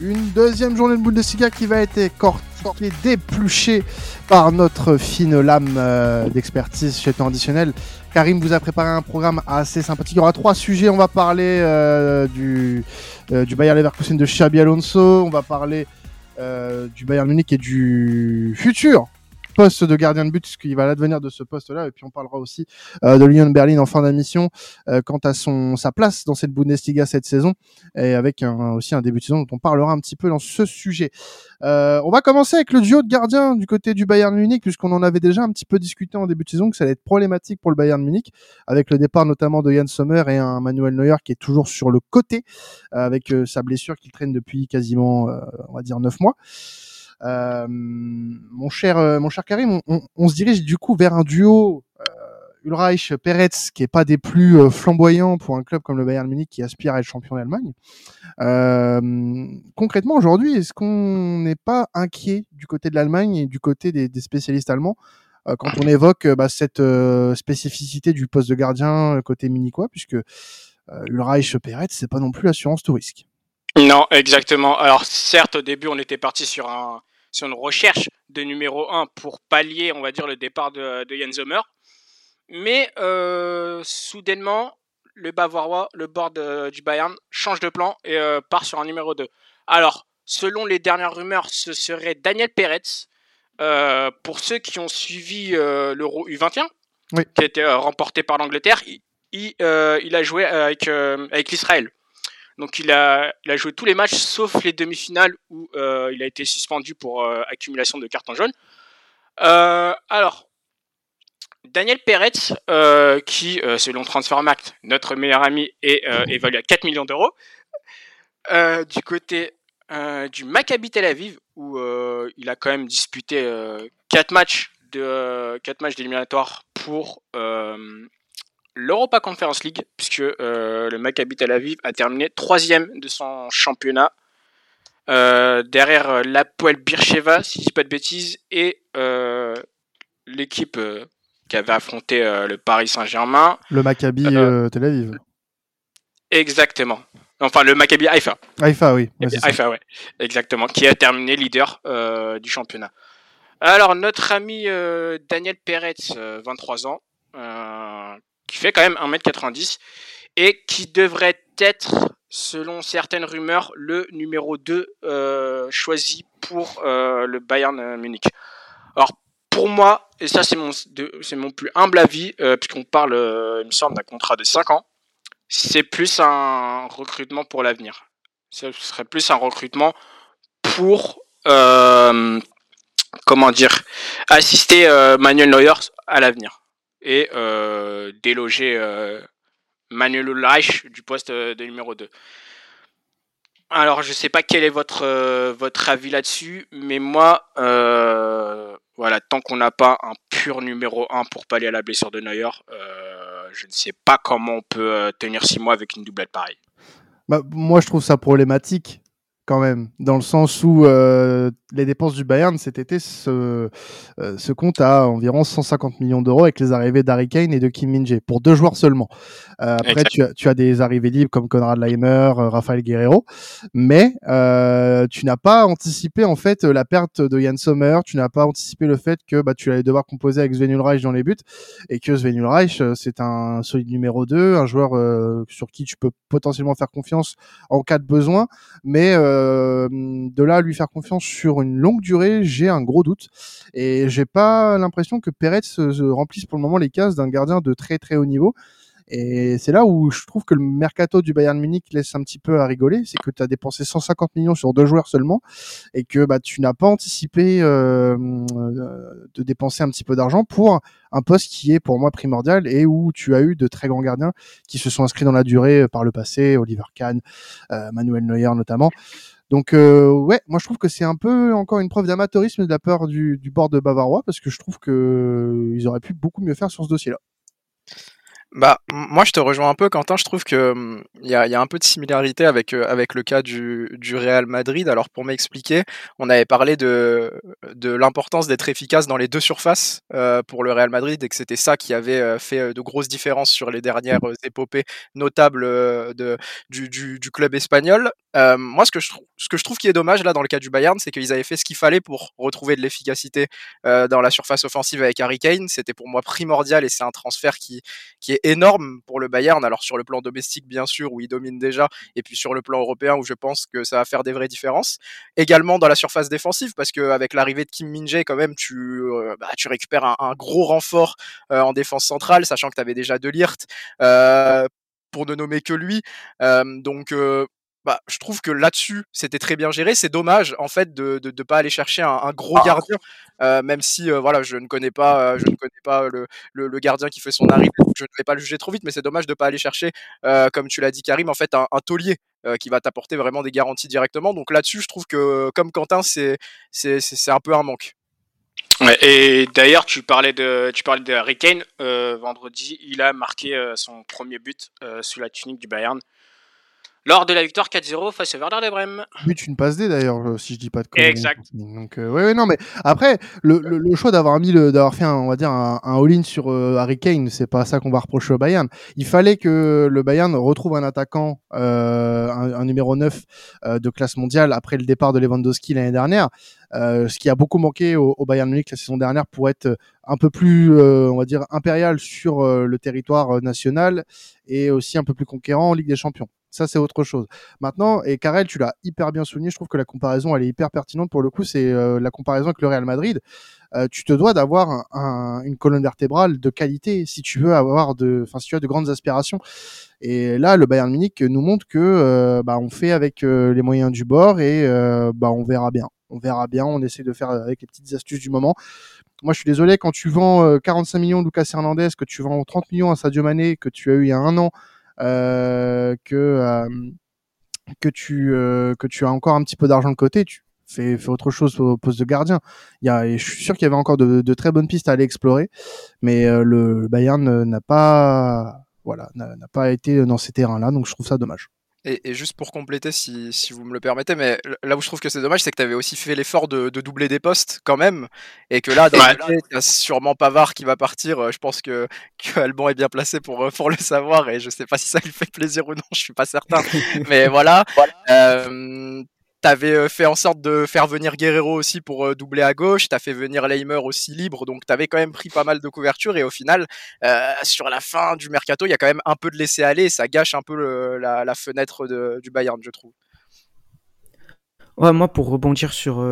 Une deuxième journée de Bundesliga qui va être cortiquée, dépluchée par notre fine lame euh, d'expertise chez Temps Additionnel. Karim vous a préparé un programme assez sympathique. Il y aura trois sujets. On va parler euh, du, euh, du Bayer Leverkusen de Xabi Alonso. On va parler du Bayern Munich et du futur poste de gardien de but, qui va l'advenir de ce poste-là. Et puis on parlera aussi euh, de l'Union Berlin en fin d'émission euh, quant à son sa place dans cette Bundesliga cette saison et avec aussi un début de saison dont on parlera un petit peu dans ce sujet. Euh, on va commencer avec le duo de gardiens du côté du Bayern Munich puisqu'on en avait déjà un petit peu discuté en début de saison que ça allait être problématique pour le Bayern Munich avec le départ notamment de Jan Sommer et un Manuel Neuer qui est toujours sur le côté avec sa blessure qu'il traîne depuis quasiment on va dire neuf mois. Euh, mon cher, euh, mon cher Karim, on, se dirige du coup vers un duo euh, Ulreich Peretz qui est pas des plus flamboyants pour un club comme le Bayern Munich qui aspire à être champion d'Allemagne. concrètement aujourd'hui, est-ce qu'on n'est pas inquiet du côté de l'Allemagne et du côté des, spécialistes allemands quand on évoque bah, cette spécificité du poste de gardien côté minicois, puisque Ulreich Peretz c'est pas non plus l'assurance tout risque? Non, exactement. Alors certes, au début, on était parti sur, un, sur une recherche de numéro 1 pour pallier, on va dire, le départ de, de Jens Sommer. Mais euh, soudainement, le Bavarois, le board du Bayern, change de plan et euh, part sur un numéro 2. Alors, selon les dernières rumeurs, ce serait Daniel Peretz. Euh, pour ceux qui ont suivi l'Euro U21, qui a été remporté par l'Angleterre, il, il, a joué avec, avec l'Israël. Donc il a, joué tous les matchs sauf les demi-finales où euh, il a été suspendu pour euh, accumulation de cartons jaunes. Euh, alors, Daniel Peretz, qui selon Transfermarkt, notre meilleur ami, est évalué à 4 millions d'euros. du côté du Maccabi Tel Aviv, où il a quand même disputé 4 matchs de 4 matchs d'éliminatoire pour l'Europa Conference League, puisque euh, le Maccabi Tel Aviv a terminé troisième de son championnat, euh, derrière euh, l'Apoel Bircheva, si je dis pas de bêtises, et l'équipe qui avait affronté le Paris Saint-Germain. Le Maccabi Tel Aviv. Exactement. Enfin, le Maccabi Haïfa. Haïfa, oui. Haïfa, ouais. Exactement. Qui a terminé leader du championnat. Alors, notre ami Daniel Peretz, 23 ans, qui fait quand même 1m90 et qui devrait être, selon certaines rumeurs, le numéro 2 euh, choisi pour euh, le Bayern Munich. Alors pour moi, et ça c'est mon, c'est mon plus humble avis, euh, puisqu'on parle, il me semble, d'un contrat de 5 ans, c'est plus un recrutement pour l'avenir. Ce serait plus un recrutement pour, comment dire, assister Manuel Neuer à l'avenir et euh, déloger euh, Manuel Ulreich du poste euh, de numéro 2. Alors, je ne sais pas quel est votre, votre avis là-dessus, mais moi, voilà, tant qu'on n'a pas un pur numéro 1 pour pallier à la blessure de Neuer, je ne sais pas comment on peut tenir 6 mois avec une doublette pareille. Bah, moi, je trouve ça problématique quand même, dans le sens où euh, les dépenses du Bayern cet été se, euh, se comptent à environ 150 millions d'euros avec les arrivées d'Harry Kane et de Kim Min-jae, pour deux joueurs seulement. Euh, après, tu as, tu as des arrivées libres comme Conrad Leimer, euh, Rafael Guerrero, mais euh, tu n'as pas anticipé en fait la perte de Jan Sommer, tu n'as pas anticipé le fait que bah, tu allais devoir composer avec Sven Ulreich dans les buts, et que Sven Ulreich, c'est un solide numéro 2, un joueur sur qui tu peux potentiellement faire confiance en cas de besoin, mais euh, de là à lui faire confiance sur une longue durée, j'ai un gros doute. Et j'ai pas l'impression que Perez se remplisse pour le moment les cases d'un gardien de très très haut niveau. Et c'est là où je trouve que le mercato du Bayern Munich laisse un petit peu à rigoler, c'est que tu as dépensé 150 millions sur deux joueurs seulement et que bah, tu n'as pas anticipé euh, euh, de dépenser un petit peu d'argent pour un poste qui est pour moi primordial et où tu as eu de très grands gardiens qui se sont inscrits dans la durée euh, par le passé, Oliver Kahn, Manuel Neuer notamment. Donc ouais, moi je trouve que c'est un peu encore une preuve d'amateurisme de la part du, du bord de Bavarois parce que je trouve que ils auraient pu beaucoup mieux faire sur ce dossier-là. Bah, moi, je te rejoins un peu, Quentin. Je trouve que hum, il y a, y a, un peu de similarité avec euh, avec le cas du, du Real Madrid. Alors, pour m'expliquer, on avait parlé de de l'importance d'être efficace dans les deux surfaces euh, pour le Real Madrid et que c'était ça qui avait euh, fait de grosses différences sur les dernières épopées notables de du, du, club espagnol. Moi, ce que je trouve ce que je trouve qui est dommage là dans le cas du Bayern, c'est qu'ils avaient fait ce qu'il fallait pour retrouver de l'efficacité dans la surface offensive avec Harry Kane. C'était pour moi primordial et c'est un transfert qui qui est énorme pour le Bayern. Alors sur le plan domestique bien sûr où il domine déjà, et puis sur le plan européen où je pense que ça va faire des vraies différences. Également dans la surface défensive parce que avec l'arrivée de Kim Min Jae quand même tu euh, bah, récupères un, gros renfort euh, en défense centrale, sachant que tu avais déjà De. Euh, pour ne nommer que lui. Donc bah, je trouve que là-dessus, c'était très bien géré. C'est dommage, en fait, de ne pas aller chercher un, un gros ah. gardien, euh, même si, euh, voilà, je ne connais pas, euh, je ne connais pas le, le, le, gardien qui fait son arrivée, je ne vais pas le juger trop vite, mais c'est dommage de ne pas aller chercher, comme tu l'as dit, Karim, en fait, un, un taulier qui va t'apporter vraiment des garanties directement. Donc là-dessus, je trouve que, comme Quentin, c'est c'est un peu un manque. Ouais, et d'ailleurs, tu parlais de tu parlais de Harry Kane. vendredi, il a marqué son premier but sous la tunique du Bayern lors de la victoire 4-0 face au Werder de Brême. But une passe D d'ailleurs, euh, si je dis pas de conneries. Exact. Donc euh, ouais, ouais, non mais après le, le, le choix d'avoir mis le d'avoir fait un, on va dire un, un all-in sur euh, Harry Kane, c'est pas ça qu'on va reprocher au Bayern. Il fallait que le Bayern retrouve un attaquant euh, un, un, numéro 9 euh, de classe mondiale après le départ de Lewandowski l'année dernière. Euh, ce qui a beaucoup manqué au, au, Bayern Munich la saison dernière pour être un peu plus, euh, on va dire, impérial sur euh, le territoire national et aussi un peu plus conquérant en Ligue des Champions. Ça, c'est autre chose. Maintenant, et Karel, tu l'as hyper bien souligné, je trouve que la comparaison, elle est hyper pertinente pour le coup, c'est euh, la comparaison avec le Real Madrid. Euh, tu te dois d'avoir un, un, une colonne vertébrale de qualité si tu veux avoir de, enfin, si tu as de grandes aspirations. Et là, le Bayern Munich nous montre que euh, bah, on fait avec les moyens du bord et bah, on verra bien. On verra bien. On essaie de faire avec les petites astuces du moment. Moi, je suis désolé quand tu vends 45 millions de Lucas Hernandez, que tu vends 30 millions à Sadio Mané, que tu as eu il y a un an que euh, que tu euh, que tu as encore un petit peu d'argent de côté, tu fais, fais autre chose au poste de gardien. Il y a, je suis sûr qu'il y avait encore de, de, très bonnes pistes à aller explorer, mais le Bayern n'a pas voilà n'a pas été dans ces terrains-là, donc je trouve ça dommage. Et, et, juste pour compléter, si, si, vous me le permettez, mais là où je trouve que c'est dommage, c'est que tu avais aussi fait l'effort de, de, doubler des postes quand même, et que là, ouais. tu as sûrement Pavard qui va partir. Euh, je pense que, que Alban est bien placé pour, euh, pour le savoir, et je sais pas si ça lui fait plaisir ou non, je suis pas certain. mais voilà. voilà. Euh, T'avais euh, fait en sorte de faire venir Guerrero aussi pour euh, doubler à gauche. T'as fait venir Leimer aussi libre, donc t'avais quand même pris pas mal de couverture. Et au final, euh, sur la fin du mercato, il y a quand même un peu de laisser aller. Ça gâche un peu la, fenêtre du Bayern, je trouve. Ouais, moi, pour rebondir sur,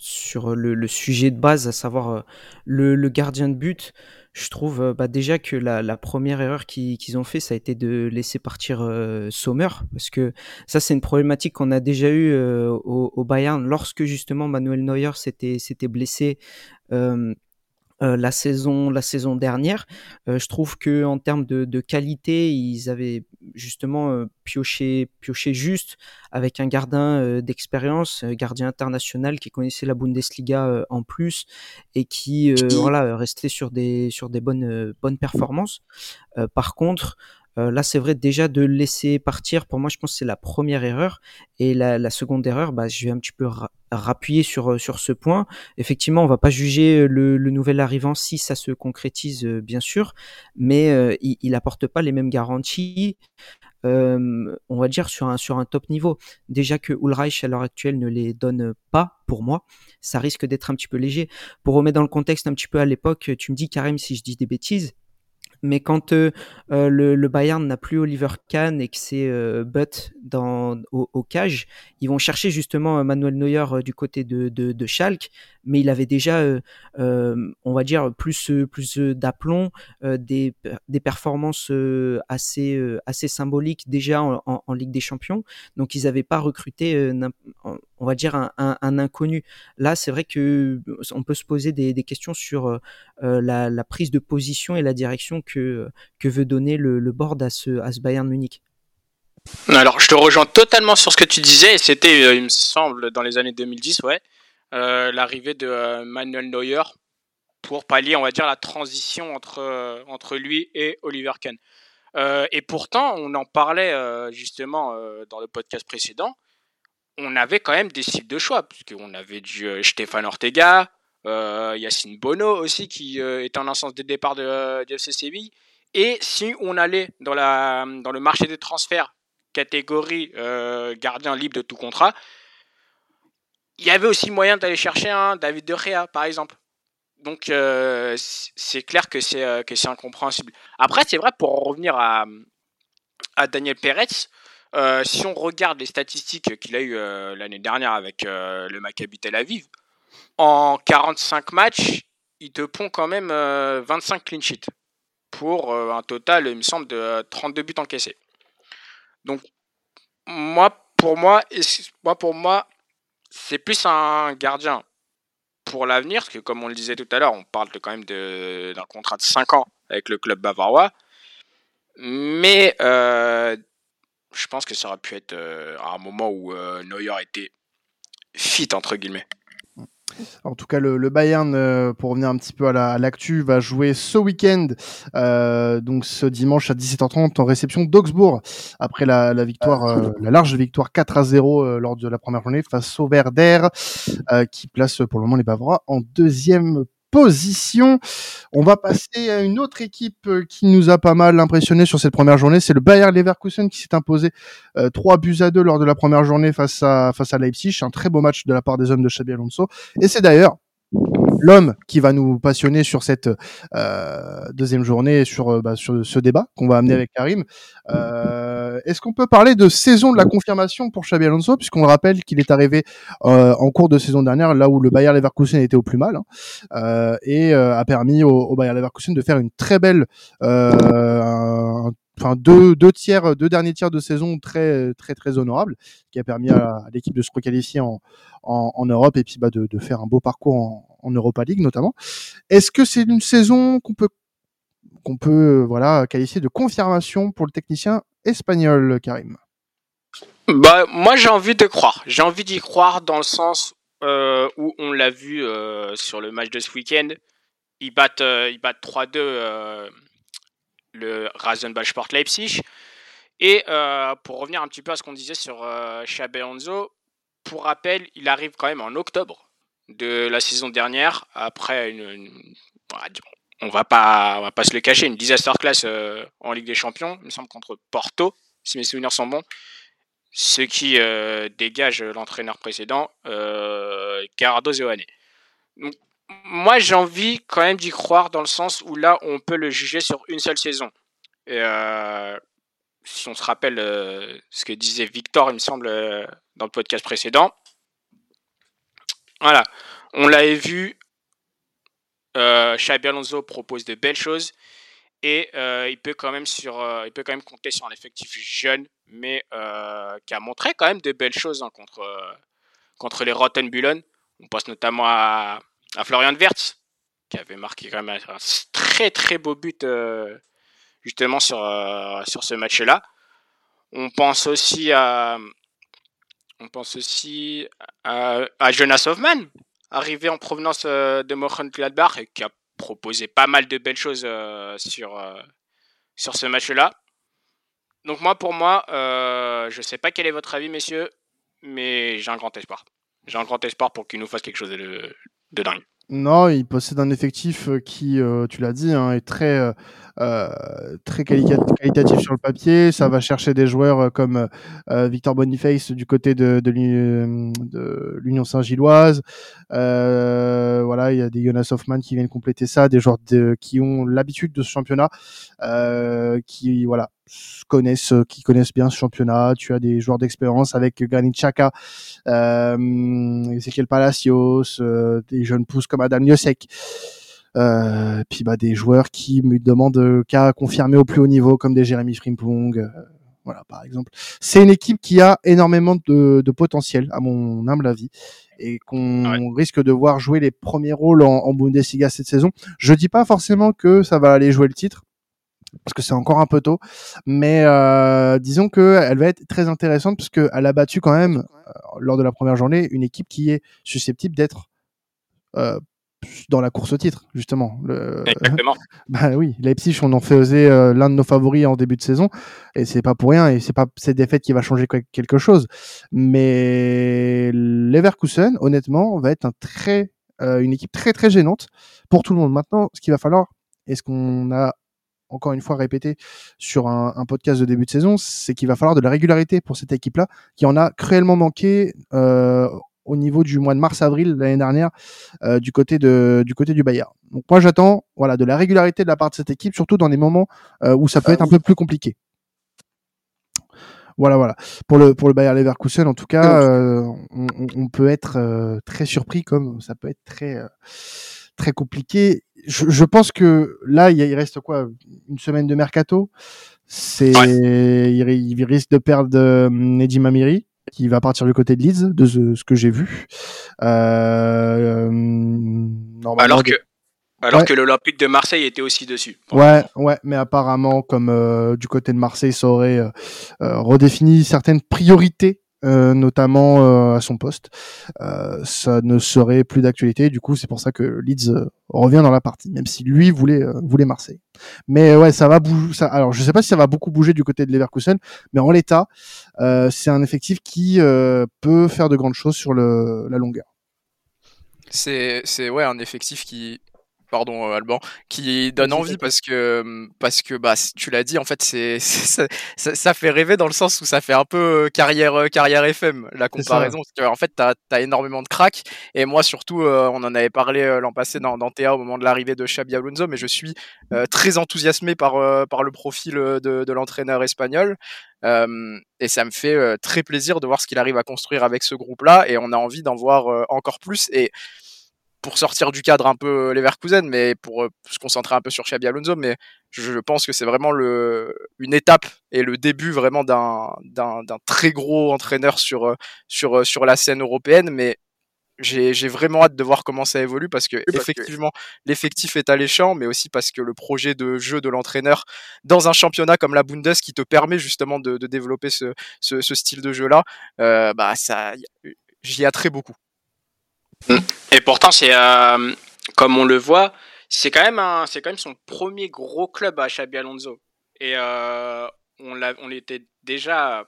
sur le, sujet de base, à savoir le, gardien de but, je trouve euh, bah, déjà que la, première erreur qu'ils qu ont fait, ça a été de laisser partir euh, Sommer, parce que ça, c'est une problématique qu'on a déjà eue euh, au, Bayern lorsque justement Manuel Neuer s'était blessé. Euh, la saison la saison dernière. Euh, je trouve que en termes de, de, qualité, ils avaient justement euh, pioché pioché juste avec un gardien d'expérience, gardien international qui connaissait la Bundesliga en plus et qui voilà restait sur des sur des bonnes bonnes performances. par contre, euh, là, c'est vrai déjà de laisser partir. Pour moi, je pense que c'est la première erreur. Et la, seconde erreur, bah, je vais un petit peu ra rappuyer sur euh, sur ce point. Effectivement, on va pas juger euh, le, nouvel arrivant si ça se concrétise, bien sûr, mais il, il apporte pas les mêmes garanties. On va dire sur un sur un top niveau. Déjà que Ulreich à l'heure actuelle ne les donne pas pour moi, ça risque d'être un petit peu léger. Pour remettre dans le contexte un petit peu à l'époque, tu me dis Karim si je dis des bêtises, mais quand euh, euh, le, Bayern n'a plus Oliver Kahn et que c'est euh, Butt dans, au, cage, ils vont chercher justement Manuel Neuer du côté de, de, Schalke, mais il avait déjà, on va dire, plus, plus d'aplomb, des, des performances assez, assez symboliques déjà en, Ligue des Champions. Donc ils n'avaient pas recruté, on va dire, un, inconnu. Là, c'est vrai que on peut se poser des, des questions sur la, la, prise de position et la direction que, que veut donner le, board à ce, à ce Bayern Munich. Alors, je te rejoins totalement sur ce que tu disais, c'était, euh, il me semble, dans les années 2010, ouais, euh, l'arrivée de euh, Manuel Neuer pour pallier, on va dire, la transition entre, entre lui et Oliver Kahn. Et pourtant, on en parlait justement dans le podcast précédent. On avait quand même des cibles de choix, puisqu'on avait du Stéphane Ortega, Yacine Bono aussi, qui est en instance de départ de, de FC Séville. Et si on allait dans, le marché des transferts, catégorie gardien libre de tout contrat, il y avait aussi moyen d'aller chercher David De Gea, par exemple. Donc euh, c'est clair que c'est euh, incompréhensible. Après c'est vrai pour revenir à, Daniel Pérez, euh, si on regarde les statistiques qu'il a eu l'année dernière avec le Maccabi Tel Aviv, en 45 matchs, il te pond quand même 25 clean sheets pour un total, il me semble, de 32 buts encaissés. Donc moi pour moi, c'est plus un gardien pour l'avenir, parce que comme on le disait tout à l'heure, on parle quand même d'un contrat de 5 ans avec le club bavarois. Mais euh, je pense que ça aurait pu être euh, à un moment où euh, Neuer était fit, entre guillemets. En tout cas, le, Bayern, euh, pour revenir un petit peu à l'actu, va jouer ce week-end, euh, donc ce dimanche à 17h30 en réception d'Augsbourg, après la, victoire, euh, la large victoire 4 à 0 lors de la première journée face au Werder, qui place pour le moment les Bavarois en deuxième position. On va passer à une autre équipe euh, qui nous a pas mal impressionné sur cette première journée. C'est le Bayer Leverkusen qui s'est imposé euh, 3 buts à 2 lors de la première journée face à, face à Leipzig. Un très beau match de la part des hommes de Xabi Alonso. Et c'est d'ailleurs l'homme qui va nous passionner sur cette euh, deuxième journée, sur, euh, bah, sur ce débat qu'on va amener avec Karim. Euh, Est-ce qu'on peut parler de saison de la confirmation pour Xabi Alonso, puisqu'on rappelle qu'il est arrivé euh, en cours de saison dernière, là où le Bayer Leverkusen était au plus mal, hein, euh, et euh, a permis au, au, Bayer Leverkusen de faire une très belle, un, enfin deux, deux tiers, deux derniers tiers de saison très très très honorables, qui a permis à, l'équipe de se requalifier en, en, Europe et puis bah, de, de faire un beau parcours en Europa League notamment. Est-ce que c'est une saison qu'on peut qu'on peut voilà qualifier de confirmation pour le technicien espagnol, Karim Bah moi j'ai envie de croire. J'ai envie d'y croire dans le sens euh, où on l'a vu euh, sur le match de ce week-end. Ils battent, euh, ils battent 3-2 euh, le Rasenballsport Leipzig. Et euh, pour revenir un petit peu à ce qu'on disait sur euh, Xabi Alonso, pour rappel, il arrive quand même en octobre de la saison dernière, après une on va pas, on va pas se le cacher, une disaster class euh, en Ligue des Champions, il me semble contre Porto, si mes souvenirs sont bons, ce qui euh, dégage l'entraîneur précédent, euh, Zoane. Donc, moi, j'ai envie quand même d'y croire dans le sens où là, on peut le juger sur une seule saison. Et euh, si on se rappelle ce que disait Victor, il me semble, dans le podcast précédent, voilà, on l'avait vu, euh, Alonso propose de belles choses et euh, il peut quand même sur, euh, il peut quand même compter sur un effectif jeune, mais euh, qui a montré quand même de belles choses hein, contre contre les Rottenbullen. On pense notamment à, Florian Wirtz, qui avait marqué quand même un très très beau but justement sur sur ce match-là. On pense aussi à on pense aussi à Jonas Hoffman, arrivé en provenance euh, de Mönchengladbach et qui a proposé pas mal de belles choses euh, sur, euh, sur ce match-là. Donc moi, pour moi, je sais pas quel est votre avis, messieurs, mais j'ai un grand espoir. J'ai un grand espoir pour qu'il nous fasse quelque chose de, de dingue. Non, il possède un effectif qui, tu l'as dit, hein, est très, très qualitatif sur le papier. Ça va chercher des joueurs comme euh, Victor Boniface du côté de, de l'Union Saint-Gilloise. voilà, il y a des Jonas Hoffman qui viennent compléter ça, des joueurs de, qui ont l'habitude de ce championnat, qui voilà connaissent, qui connaissent bien ce championnat. Tu as des joueurs d'expérience avec Granit Xhaka, euh, Ezequiel Palacios, euh, des jeunes pousses comme Adam Niosek. Euh, puis bah des joueurs qui me demandent qu'à confirmer au plus haut niveau comme des Jérémy Frimpong euh, voilà par exemple c'est une équipe qui a énormément de, de potentiel à mon humble avis et qu'on ouais. risque de voir jouer les premiers rôles en, en Bundesliga cette saison je dis pas forcément que ça va aller jouer le titre parce que c'est encore un peu tôt, mais euh, disons que elle va être très intéressante parce qu'elle a battu quand même euh, lors de la première journée une équipe qui est susceptible d'être euh, dans la course au titre, justement. Le... Exactement. bah oui, Leipzig, on en faisait euh, l'un de nos favoris en début de saison, et c'est pas pour rien, et c'est pas cette défaite qui va changer quelque chose. Mais Leverkusen, honnêtement, va être un très, euh, une équipe très très gênante pour tout le monde. Maintenant, ce qu'il va falloir, et ce qu'on a encore une fois répété sur un, un podcast de début de saison, c'est qu'il va falloir de la régularité pour cette équipe-là, qui en a cruellement manqué euh, au niveau du mois de mars-avril l'année dernière euh, du côté de du côté du Bayern. Donc moi j'attends voilà de la régularité de la part de cette équipe, surtout dans des moments euh, où ça peut être un peu plus compliqué. Voilà, voilà. Pour le pour le Bayern Leverkusen, en tout cas, euh, on, on, peut être euh, très surpris, comme ça peut être très euh, très compliqué. Je, je, pense que là, il, reste quoi, une semaine de mercato. C'est, ouais. il, il, risque de perdre Neddy Mamiri qui va partir du côté de Leeds, de ce, ce que j'ai vu. Euh, alors que, alors ouais. que l'Olympique de Marseille était aussi dessus. Ouais, ouais, mais apparemment, comme euh, du côté de Marseille, ça aurait euh, redéfini certaines priorités notamment euh, à son poste, euh, ça ne serait plus d'actualité. Du coup, c'est pour ça que Leeds revient dans la partie, même si lui voulait voulait Marseille. Mais ouais, ça va bouger. Ça, alors, je sais pas si ça va beaucoup bouger du côté de Leverkusen, mais en l'état, c'est un effectif qui peut faire de grandes choses sur le, la longueur. C'est c'est ouais un effectif qui pardon euh, Alban, qui donne envie parce que parce que bah tu l'as dit en fait c'est ça, fait rêver dans le sens où ça fait un peu euh, carrière euh, carrière FM la comparaison parce que en fait t'as as énormément de cracks. Et moi surtout on en avait parlé l'an passé dans, dans TA au moment de l'arrivée de Xabi Alonso mais je suis très enthousiasmé par par le profil de, de l'entraîneur espagnol. Euh, et ça me fait euh, très plaisir de voir ce qu'il arrive à construire avec ce groupe-là, et on a envie d'en voir euh, encore plus. Et pour sortir du cadre un peu Leverkusen, mais pour se concentrer un peu sur Xabi Alonso, mais je pense que c'est vraiment le, une étape et le début vraiment d'un, d'un, d'un très gros entraîneur sur, sur, sur la scène européenne, mais j'ai, j'ai vraiment hâte de voir comment ça évolue parce que parce effectivement que... l'effectif est alléchant, mais aussi parce que le projet de jeu de l'entraîneur dans un championnat comme la Bundes qui te permet justement de, de développer ce, ce, ce, style de jeu là, euh, bah ça, j'y attrais beaucoup. Et pourtant, c'est euh, comme on le voit, c'est quand même un, c'est quand même son premier gros club à Xabi Alonso. Et euh, on l'a, on était déjà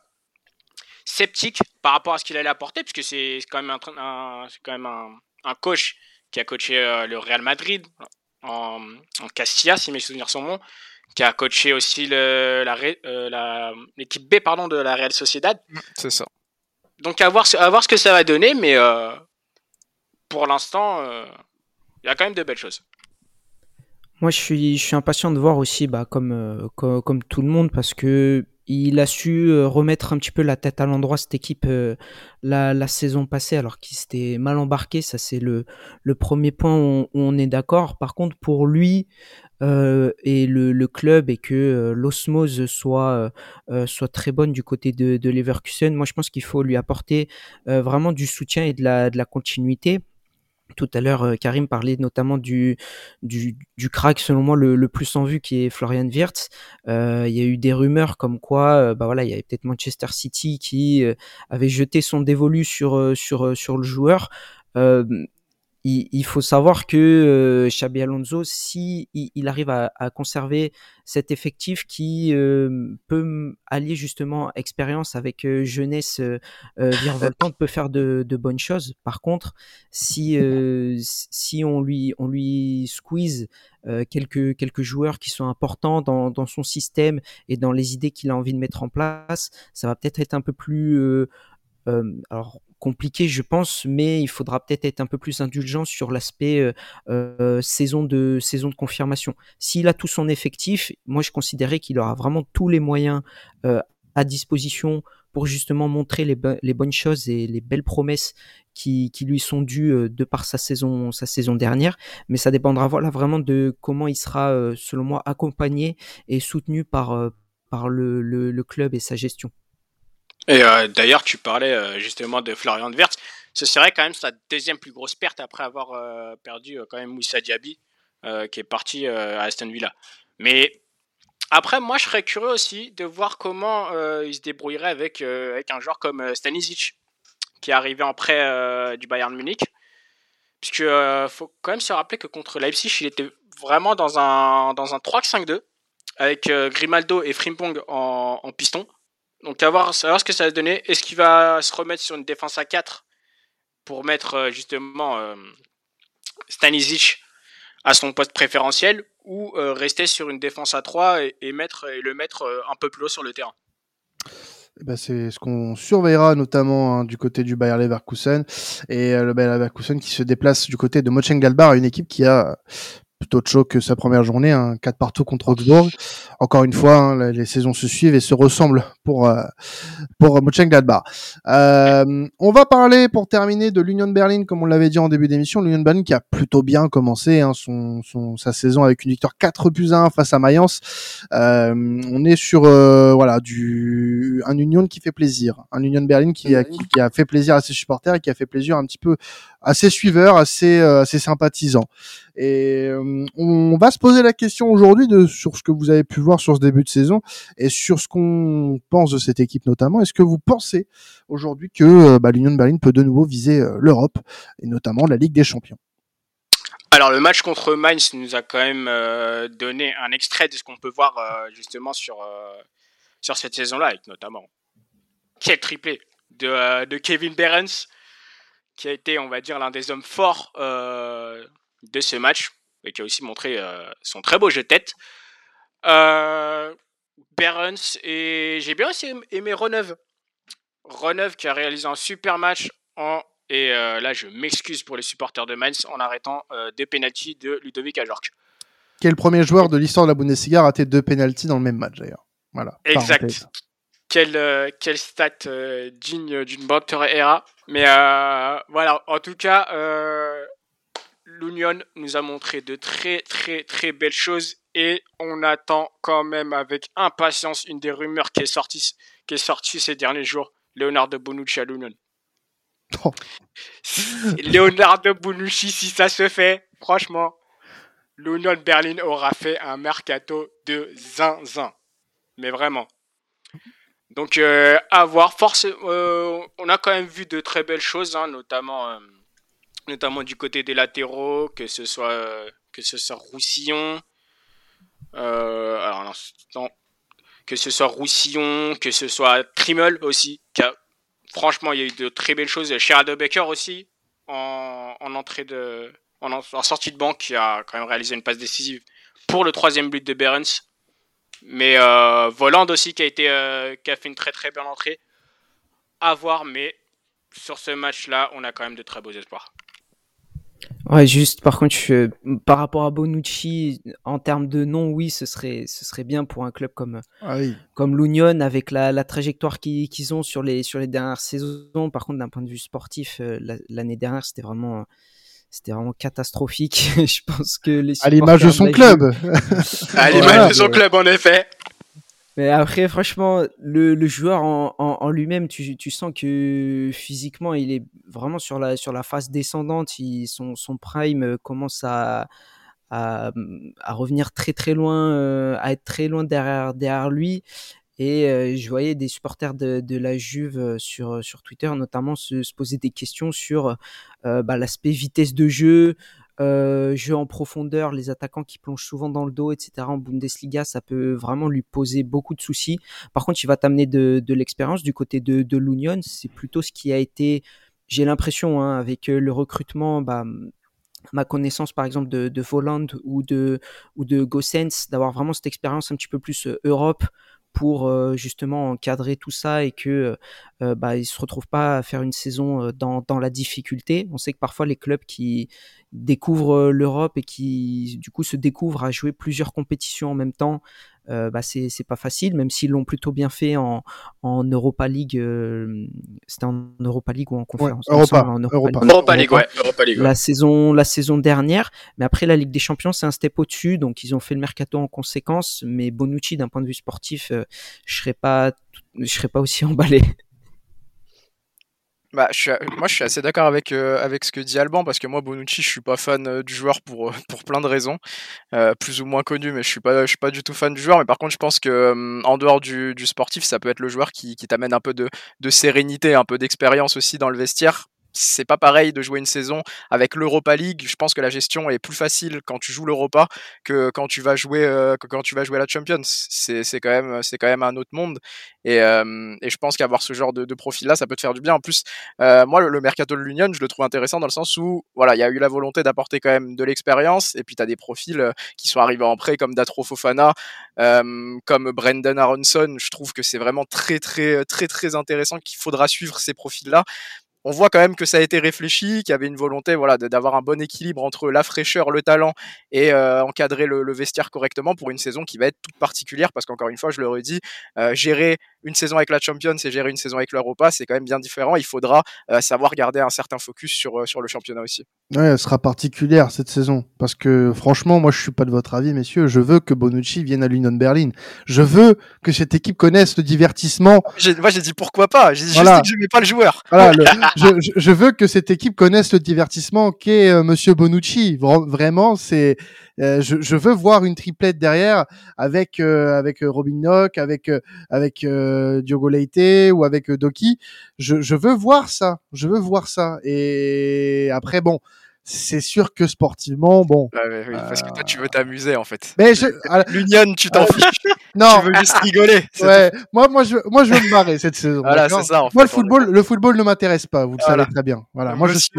sceptique par rapport à ce qu'il allait apporter, puisque c'est quand même un, un c'est quand même un, un, coach qui a coaché euh, le Real Madrid en, en, Castilla, si mes souvenirs sont bons, qui a coaché aussi le, la, euh, la, l'équipe B pardon de la Real Sociedad. C'est ça. Donc à voir, à voir ce que ça va donner, mais pour l'instant, il euh, y a quand même de belles choses. Moi, je suis, impatient de voir aussi, bah, comme, euh, comme, tout le monde, parce que il a su euh, remettre un petit peu la tête à l'endroit cette équipe la, saison passée, alors qu'il s'était mal embarqué. Ça, c'est le, premier point où on, est d'accord. Par contre, pour lui et le, club et que l'osmose soit très bonne du côté de, Leverkusen, moi, je pense qu'il faut lui apporter vraiment du soutien et de la continuité. Tout à l'heure, euh, Karim parlait notamment du, du, crack, selon moi, le, plus en vue, qui est Florian Wirtz. Euh, il y a eu des rumeurs comme quoi, euh, bah voilà, il y avait peut-être Manchester City qui avait jeté son dévolu sur, sur, sur le joueur il, il, faut savoir que euh, Xabi Alonso, si il, il arrive à, à, conserver cet effectif qui euh, peut allier justement expérience avec euh, jeunesse virevoltante, peut faire de, de, bonnes choses. Par contre, si si on lui on lui squeeze quelques quelques joueurs qui sont importants dans, dans son système et dans les idées qu'il a envie de mettre en place, ça va peut-être être un peu plus euh, alors compliqué, je pense, mais il faudra peut-être être un peu plus indulgent sur l'aspect euh, euh, saison de saison de confirmation. S'il a tout son effectif, moi je considérais qu'il aura vraiment tous les moyens euh, à disposition pour justement montrer les, bonnes choses et les belles promesses qui, lui sont dues de par sa saison sa saison dernière. Mais ça dépendra voilà vraiment de comment il sera, selon moi, accompagné et soutenu par le club et sa gestion. Et euh, d'ailleurs, tu parlais euh, justement de Florian Wirtz. Ce serait quand même sa deuxième plus grosse perte après avoir euh, perdu quand même Moussa Diaby, qui est parti à Aston Villa. Mais après, moi, je serais curieux aussi de voir comment il se débrouillerait avec, avec un joueur comme Stanisic, qui est arrivé en prêt du Bayern Munich. Parce que faut quand même se rappeler que contre Leipzig, il était vraiment dans un, dans un 3-5-2 avec Grimaldo et Frimpong en piston. Donc à voir, savoir ce que ça va donner. Est-ce qu'il va se remettre sur une défense à 4 pour mettre justement Stanisic à son poste préférentiel ou euh, rester sur une défense à 3 et, mettre, et le mettre euh, un peu plus haut sur le terrain? Eh ben, c'est ce qu'on surveillera notamment hein, du côté du Bayer Leverkusen et euh, le Bayer Leverkusen qui se déplace du côté de Mönchengladbach, une équipe qui a plutôt de chaud que sa première journée, un hein, 4 partout contre Augsbourg. Encore une fois, hein, les saisons se suivent et se ressemblent pour euh, pour Mönchengladbach. Euh, on va parler pour terminer de l'Union Berlin, comme on l'avait dit en début d'émission, l'Union Berlin qui a plutôt bien commencé hein, son, son, sa saison avec une victoire 4 plus 1 face à Mayence. Euh, on est sur euh, voilà du un Union qui fait plaisir, un Union Berlin qui a, qui, qui a fait plaisir à ses supporters et qui a fait plaisir un petit peu assez suiveur, assez euh, assez sympathisant. Et euh, on va se poser la question aujourd'hui sur ce que vous avez pu voir sur ce début de saison et sur ce qu'on pense de cette équipe notamment. Est-ce que vous pensez aujourd'hui que euh, bah, l'Union de Berlin peut de nouveau viser l'Europe et notamment la Ligue des Champions? Alors le match contre Mainz nous a quand même donné un extrait de ce qu'on peut voir justement sur, sur cette saison-là, avec notamment quel triplé de, de Kevin Behrens qui a été, on va dire, l'un des hommes forts euh, de ce match et qui a aussi montré euh, son très beau jeu de tête. Euh, Berens et j'ai bien aussi aimé Reneuve. Reneuve qui a réalisé un super match en et là je m'excuse pour les supporters de Mainz en arrêtant deux pénalties de Ludovic Ajorc. Quel premier joueur de l'histoire de la Bundesliga a raté deux pénalties dans le même match d'ailleurs. Voilà. Exact. Quel, quel stat digne d'une bonne era. Mais euh, voilà, en tout cas, euh, l'Union nous a montré de très très très belles choses et on attend quand même avec impatience une des rumeurs qui est sortie, qui est sortie ces derniers jours, Leonardo Bonucci à l'Union. Oh. Leonardo Bonucci, si ça se fait, franchement, l'Union Berlin aura fait un mercato de zinzin. Mais vraiment. Donc euh, à voir. Force, euh, on a quand même vu de très belles choses, hein, notamment, euh, notamment du côté des latéraux, que ce soit que ce soit Roussillon, que ce soit Roussillon, que ce soit Trimmel aussi. franchement, il y a eu de très belles choses. Sherrod Baker aussi en, entrée de en, sortie de banque qui a quand même réalisé une passe décisive pour le troisième but de Berens. Mais euh, Voland aussi qui a, été, euh, qui a fait une très très belle entrée. À voir, mais sur ce match-là, on a quand même de très beaux espoirs. Ouais, juste par contre, par rapport à Bonucci, en termes de nom, oui, ce serait, ce serait bien pour un club comme, ah comme l'Union, avec la, la trajectoire qu'ils ont sur les, sur les dernières saisons. Par contre, d'un point de vue sportif, euh, l'année dernière, c'était vraiment c'était vraiment catastrophique. je pense que les à l'image de son club. à l'image de son club, en effet. Mais après, franchement, le, le joueur en, en, lui-même, tu, tu, sens que physiquement, il est vraiment sur la, sur la phase descendante. Il, son, son prime commence à, à, à, revenir très très loin, euh, à être très loin derrière, derrière lui. Et euh, je voyais des supporters de, de la Juve euh, sur, euh, sur Twitter notamment se, se poser des questions sur bah, l'aspect vitesse de jeu, euh, jeu en profondeur, les attaquants qui plongent souvent dans le dos, etc. En Bundesliga, ça peut vraiment lui poser beaucoup de soucis. Par contre, il va t'amener de, de l'expérience du côté de, de l'Union. C'est plutôt ce qui a été, j'ai l'impression, hein, avec le recrutement, bah, ma connaissance par exemple de, de Voland ou de, ou de Gossens, d'avoir vraiment cette expérience un petit peu plus Europe pour euh, justement encadrer tout ça et que euh, bah, ils se retrouvent pas à faire une saison euh, dans la difficulté. On sait que parfois les clubs qui découvrent l'Europe et qui du coup se découvrent à jouer plusieurs compétitions en même temps, euh, bah c'est pas facile, même s'ils l'ont plutôt bien fait en, en Europa League. Euh, C'était en Europa League ou en conférence Europa, en Europa, Europa, League, ouais, Europa League, La saison, la saison dernière. Mais après, la Ligue des Champions, c'est un step au-dessus, donc ils ont fait le mercato en conséquence. Mais Bonucci, d'un point de vue sportif, euh, je serais pas, je serais pas aussi emballé. Bah, je suis, moi, je suis assez d'accord avec, euh, avec ce que dit Alban, parce que moi, Bonucci, je suis pas fan euh, du joueur pour, euh, pour plein de raisons, plus ou moins connu, mais je suis pas, je suis pas du tout fan du joueur. Mais par contre, je pense que en dehors du, du sportif, ça peut être le joueur qui, qui t'amène un peu de, de sérénité, un peu d'expérience aussi dans le vestiaire. C'est pas pareil de jouer une saison avec l'Europa League. Je pense que la gestion est plus facile quand tu joues l'Europa que quand tu vas jouer euh, quand tu vas jouer la Champions. C'est quand même c'est quand même un autre monde. Et, euh, je pense qu'avoir ce genre de, profil là, ça peut te faire du bien. En plus, euh, moi le, mercato de l'Union, je le trouve intéressant dans le sens où voilà, il y a eu la volonté d'apporter quand même de l'expérience. Et puis tu as des profils euh, qui sont arrivés en prêt comme Datro Fofana, comme Brendan Aronson. Je trouve que c'est vraiment très très très très intéressant qu'il faudra suivre ces profils là on voit quand même que ça a été réfléchi, qu'il y avait une volonté d'avoir un bon équilibre entre la fraîcheur, le talent et euh, encadrer le, vestiaire correctement pour une saison qui va être toute particulière parce qu'encore une fois, je le redis, euh, gérer une saison avec la Champions et gérer une saison avec l'Europa, c'est quand même bien différent. Il faudra euh, savoir garder un certain focus sur, sur le championnat aussi. Ouais, elle sera particulière cette saison parce que franchement, moi je suis pas de votre avis, messieurs. Je veux que Bonucci vienne à l'Union Berlin. Je veux que cette équipe connaisse le divertissement. Moi j'ai dit pourquoi pas. J'ai juste dit que je pas le joueur. Voilà, le, je, je, veux que cette équipe connaisse le divertissement qu'est euh, Monsieur Bonucci. Vraiment, c'est. Euh, je, je, veux voir une triplette derrière avec euh, avec Robin Nock, avec avec Diogo Leite ou avec Doki. Je, je veux voir ça. Je veux voir ça. Et après, bon c'est sûr que sportivement, bon. oui, parce que toi, tu veux t'amuser en fait. Mais je... L'Union, tu t'en fiches. non. Tu veux juste rigoler. Ouais. Moi, moi, je, moi, je veux me marrer cette saison. Voilà, c'est ça. En moi, le football, le football ne m'intéresse pas. Vous le savez très bien. Voilà. Moi, je suis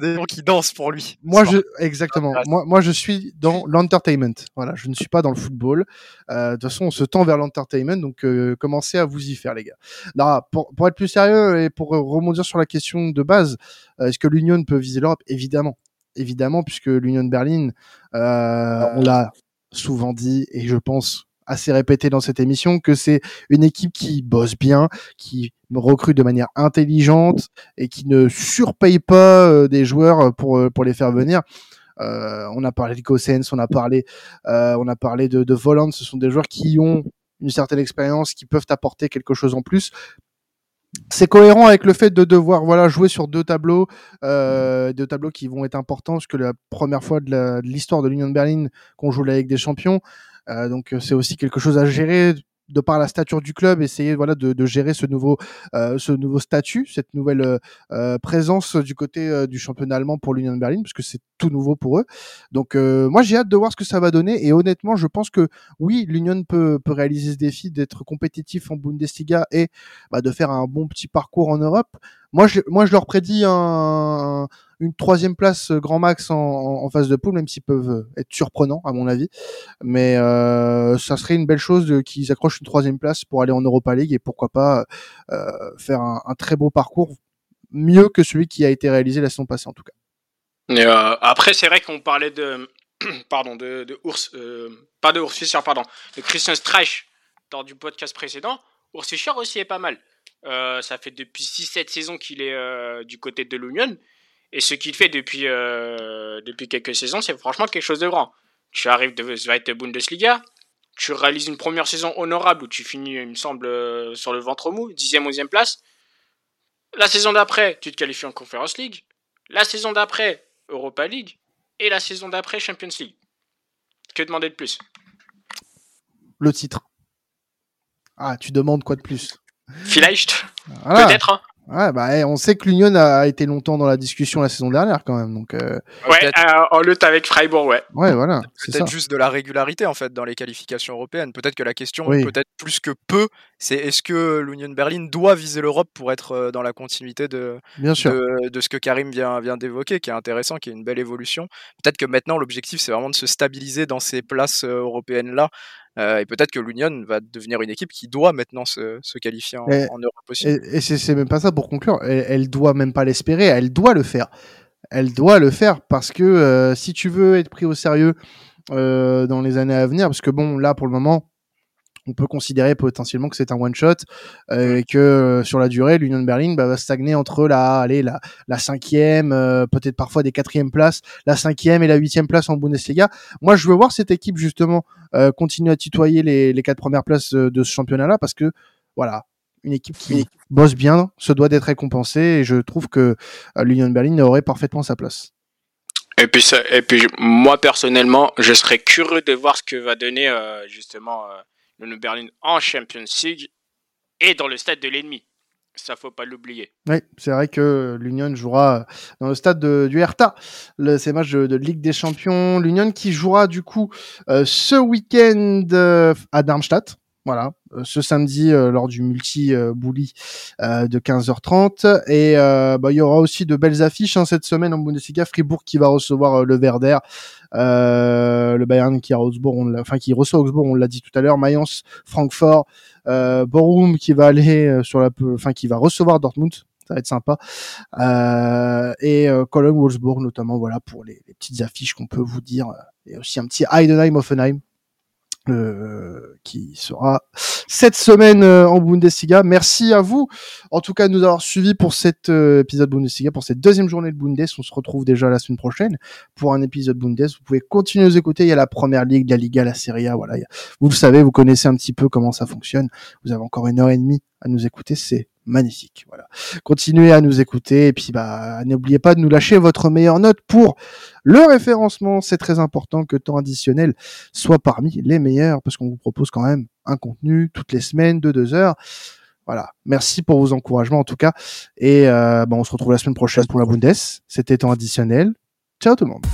des gens qui dansent pour lui. Moi, je, exactement. Moi, moi, je suis dans l'entertainment. Voilà, je ne suis pas dans le football. Euh, de toute façon, on se tend vers l'entertainment, donc euh, commencez à vous y faire, les gars. Là, pour, pour être plus sérieux et pour rebondir sur la question de base, euh, est-ce que l'Union peut viser l'Europe? Évidemment, évidemment, puisque l'Union de Berlin, euh, on l'a souvent dit, et je pense assez répété dans cette émission que c'est une équipe qui bosse bien, qui recrute de manière intelligente et qui ne surpaye pas euh, des joueurs pour euh, pour les faire venir. Euh, on a parlé de Gossens, on a parlé euh, on a parlé de, de Voland, ce sont des joueurs qui ont une certaine expérience, qui peuvent apporter quelque chose en plus. C'est cohérent avec le fait de devoir voilà jouer sur deux tableaux, euh, deux tableaux qui vont être importants, parce que la première fois de l'histoire de l'Union de Berlin qu'on joue la Ligue des Champions, donc euh, c'est aussi quelque chose à gérer de par la stature du club, essayer voilà de, de gérer ce nouveau euh, ce nouveau statut, cette nouvelle euh, présence du côté euh, du championnat allemand pour l'Union de Berlin, parce que c'est tout nouveau pour eux. Donc moi j'ai hâte de voir ce que ça va donner et honnêtement je pense que oui l'Union peut peut réaliser ce défi d'être compétitif en Bundesliga et bah, de faire un bon petit parcours en Europe. Moi je moi je leur prédis un, une troisième place euh, grand max en, phase de poule, même s'ils peuvent euh, être surprenants à mon avis. Mais euh, ça serait une belle chose qu'ils accrochent une troisième place pour aller en Europa League et pourquoi pas faire un, très beau parcours, mieux que celui qui a été réalisé la saison passée en tout cas. Euh, après, c'est vrai qu'on parlait de pardon de, de pas de Urs Fischer, pardon, de Christian Streich dans du podcast précédent. Urs Fischer aussi est pas mal. Euh, ça fait depuis 6-7 saisons qu'il est euh, du côté de l'Union. Et ce qu'il fait depuis, euh, depuis quelques saisons, c'est franchement quelque chose de grand. Tu arrives de Zweite Bundesliga, tu réalises une première saison honorable où tu finis, il me semble, sur le ventre mou, 10e, 11e place. La saison d'après, tu te qualifies en Conference League. La saison d'après, Europa League. Et la saison d'après, Champions League. Que demander de plus? Le titre. Ah, tu demandes quoi de plus? Vielleicht voilà. Peut-être. Hein. Ouais, bah, eh, on sait que l'Union a été longtemps dans la discussion la saison dernière quand même. Donc, euh... Ouais, euh, en lutte avec Freiburg, ouais. Ouais, voilà. Peut-être juste de la régularité en fait dans les qualifications européennes. Peut-être que la question, oui. peut-être plus que peu, c'est est-ce que l'Union Berlin doit viser l'Europe pour être euh, dans la continuité de, Bien sûr. de, de ce que Karim vient, vient d'évoquer, qui est intéressant, qui est une belle évolution. Peut-être que maintenant l'objectif c'est vraiment de se stabiliser dans ces places euh, européennes là euh, et peut-être que l'Union va devenir une équipe qui doit maintenant se, se qualifier en, et, en, Europe aussi. Et, et c'est même pas ça pour conclure. Elle, elle doit même pas l'espérer, elle doit le faire. Elle doit le faire parce que euh, si tu veux être pris au sérieux euh, dans les années à venir, parce que bon, là pour le moment, on peut considérer potentiellement que c'est un one shot euh, et que euh, sur la durée l'Union de Berlin bah, va stagner entre la allez la la cinquième euh, peut-être parfois des quatrièmes places la cinquième et la huitième place en Bundesliga. Moi je veux voir cette équipe justement euh, continuer à tutoyer les, les quatre premières places de, ce championnat là parce que voilà une équipe qui bosse bien se doit d'être récompensée et je trouve que l'Union de Berlin aurait parfaitement sa place. Et puis, ça, et puis moi personnellement, je serais curieux de voir ce que va donner euh, justement euh, le Berlin en Champions League et dans le stade de l'ennemi. Ça faut pas l'oublier. Oui, c'est vrai que l'Union jouera dans le stade de, du Hertha, le, ces matchs de, de, Ligue des Champions. L'Union qui jouera du coup euh, ce week-end euh, à Darmstadt. Voilà, euh, ce samedi euh, lors du multi euh, Bouli de 15h30 et bah, il y aura aussi de belles affiches hein, cette semaine en Bundesliga. Fribourg qui va recevoir le Werder, le Bayern qui, Augsbourg, on enfin qui reçoit Augsbourg, on l'a dit tout à l'heure, Mayence, Francfort, Borum qui va aller sur la, enfin qui va recevoir Dortmund ça va être sympa. Euh, et euh, Cologne, Wolfsburg notamment, voilà pour les, les petites affiches qu'on peut vous dire. Et aussi un petit Heidenheim, Offenheim euh, qui sera cette semaine euh, en Bundesliga. Merci à vous, en tout cas, de nous avoir suivis pour cet euh, épisode Bundesliga, pour cette deuxième journée de Bundes. On se retrouve déjà la semaine prochaine pour un épisode Bundes. Vous pouvez continuer à nous écouter. Il y a la première ligue, la Liga, la Serie A. Voilà, vous le savez, vous connaissez un petit peu comment ça fonctionne. Vous avez encore une heure et demie à nous écouter. C'est magnifique. Voilà. Continuez à nous écouter et puis bah n'oubliez pas de nous lâcher votre meilleure note pour le référencement. C'est très important que temps additionnel soit parmi les meilleurs parce qu'on vous propose quand même un contenu toutes les semaines de deux heures. Voilà. Merci pour vos encouragements en tout cas et euh, bah, on se retrouve la semaine prochaine pour la Bundes. C'était temps additionnel. Ciao tout le monde.